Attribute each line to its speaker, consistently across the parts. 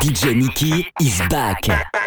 Speaker 1: DJ Nicky is back.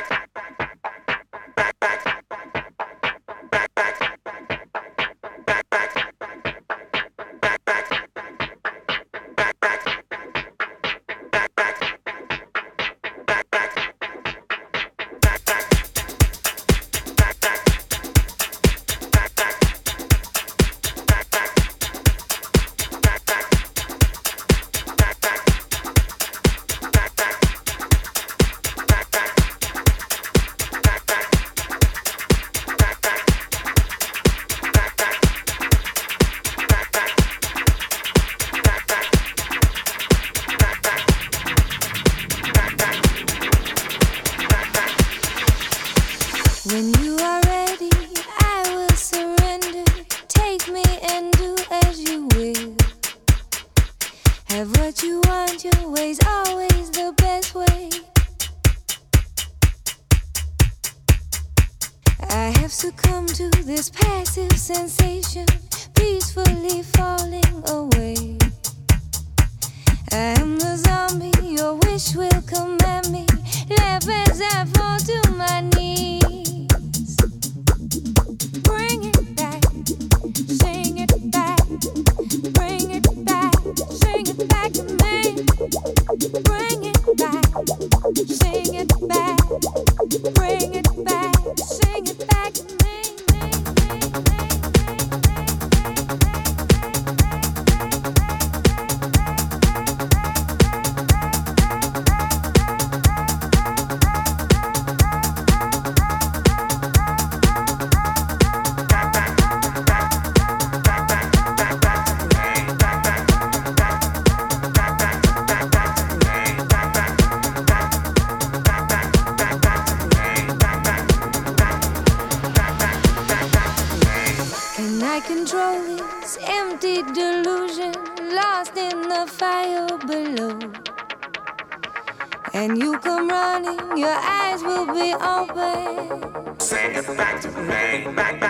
Speaker 2: your eyes will be open. Say it back to me, back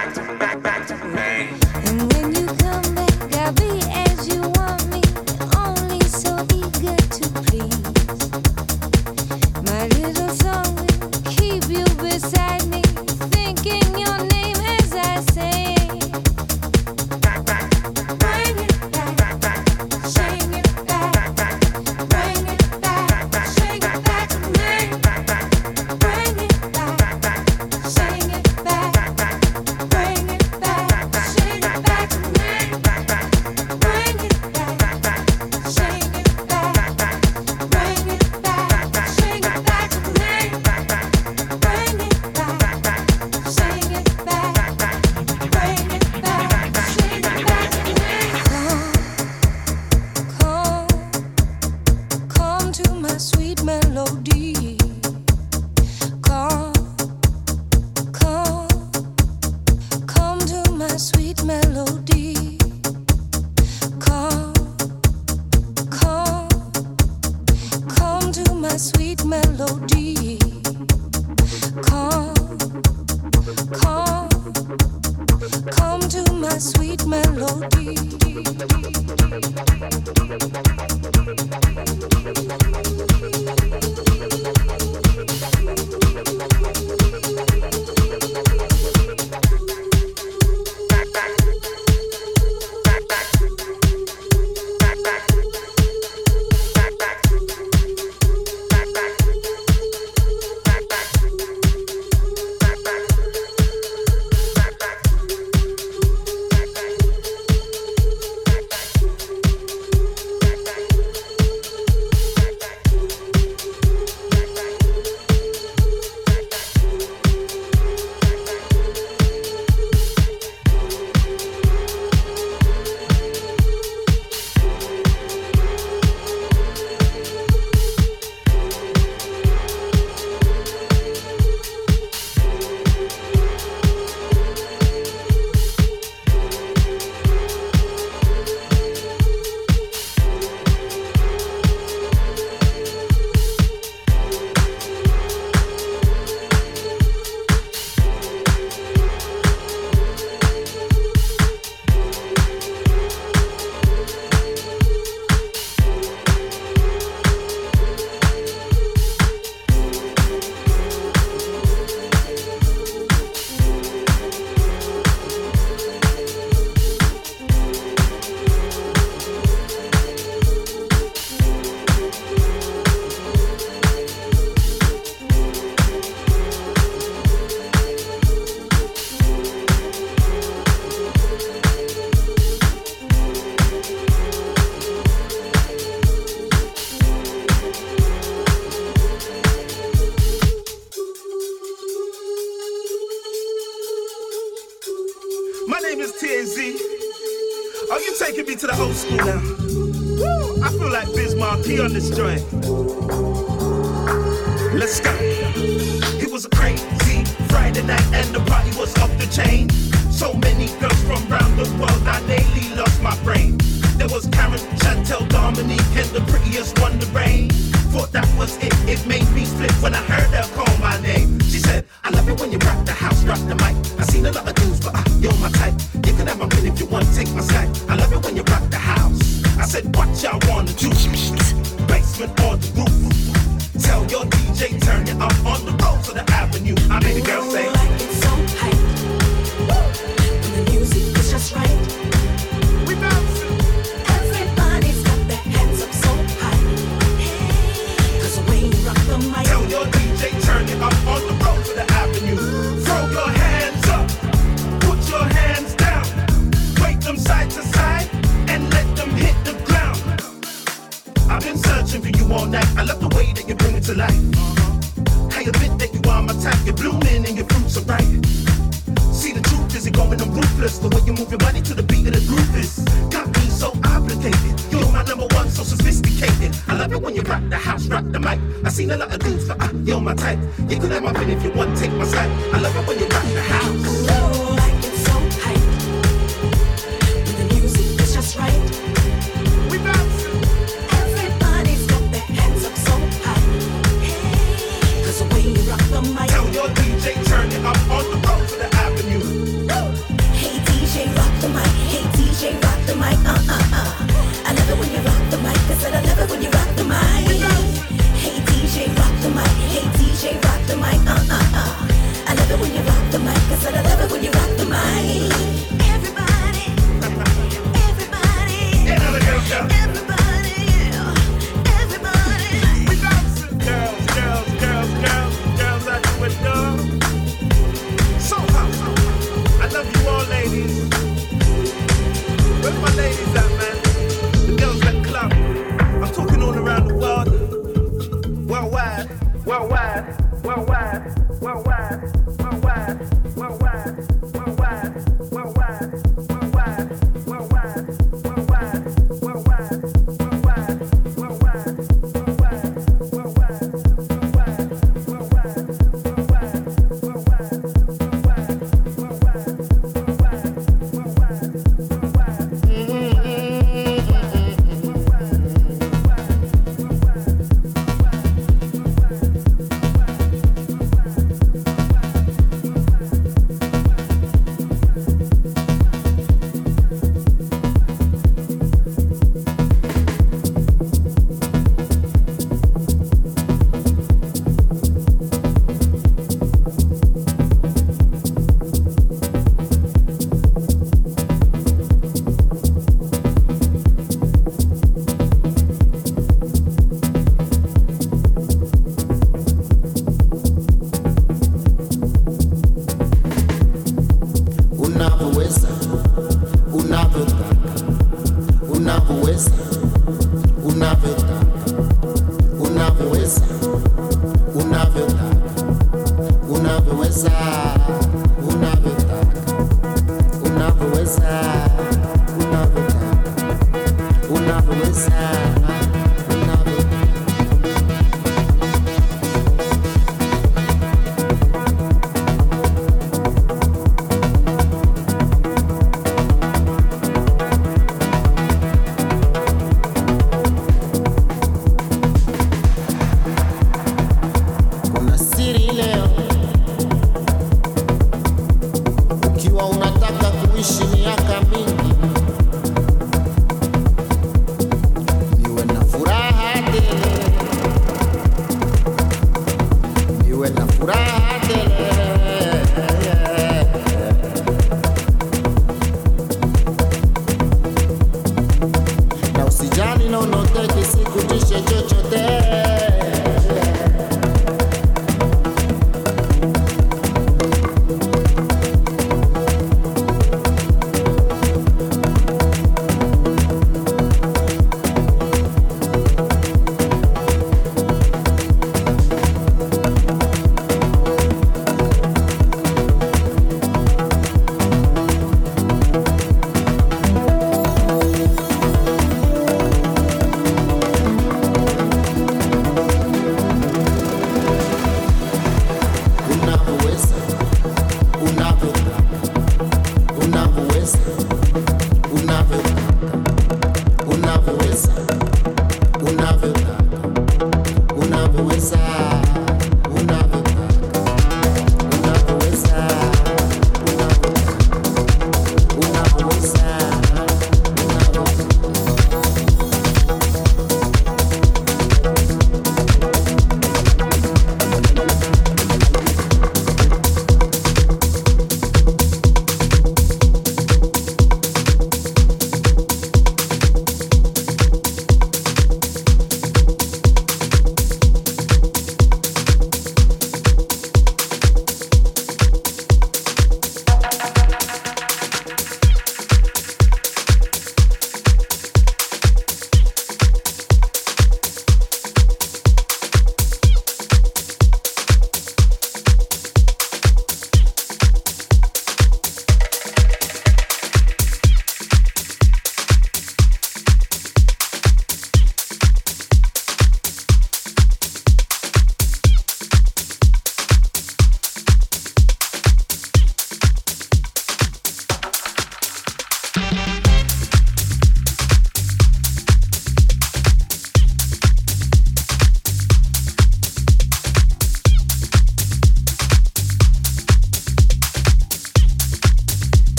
Speaker 2: you taking me to the old school now. Woo! I feel like Biz Markie on this joint. Let's go. It was a crazy Friday night and the party was off the chain. So many girls from around the world, I daily lost my brain. There was Karen, Chantel, Dominique, and the prettiest one, the rain. Thought that was it, it made me split when I heard her call my name. She said, I love it when you rock the house, rock the mic. I seen a lot of dudes, but I, you're my type. You can have said, what y'all wanna do? Basement on the roof? Tell your DJ, turn it up on the road to the avenue. I made the girl say,